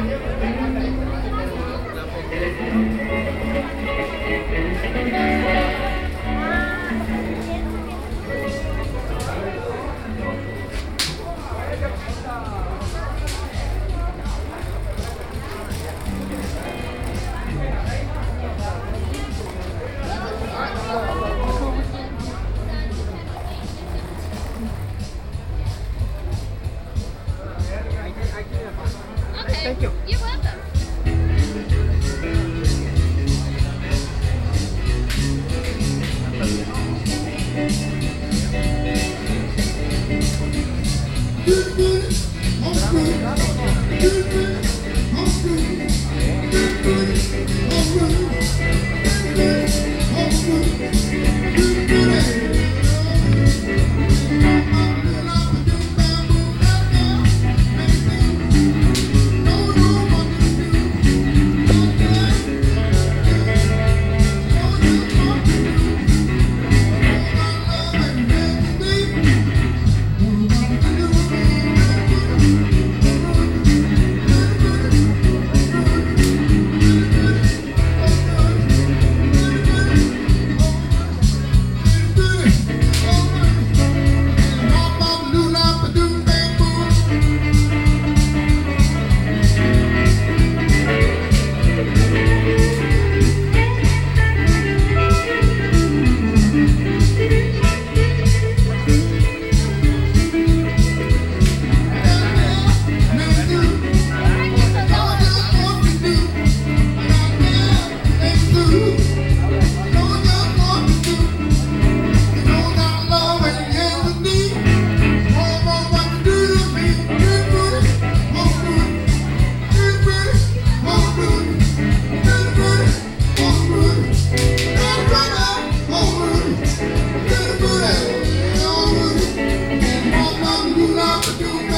Thank you. about to do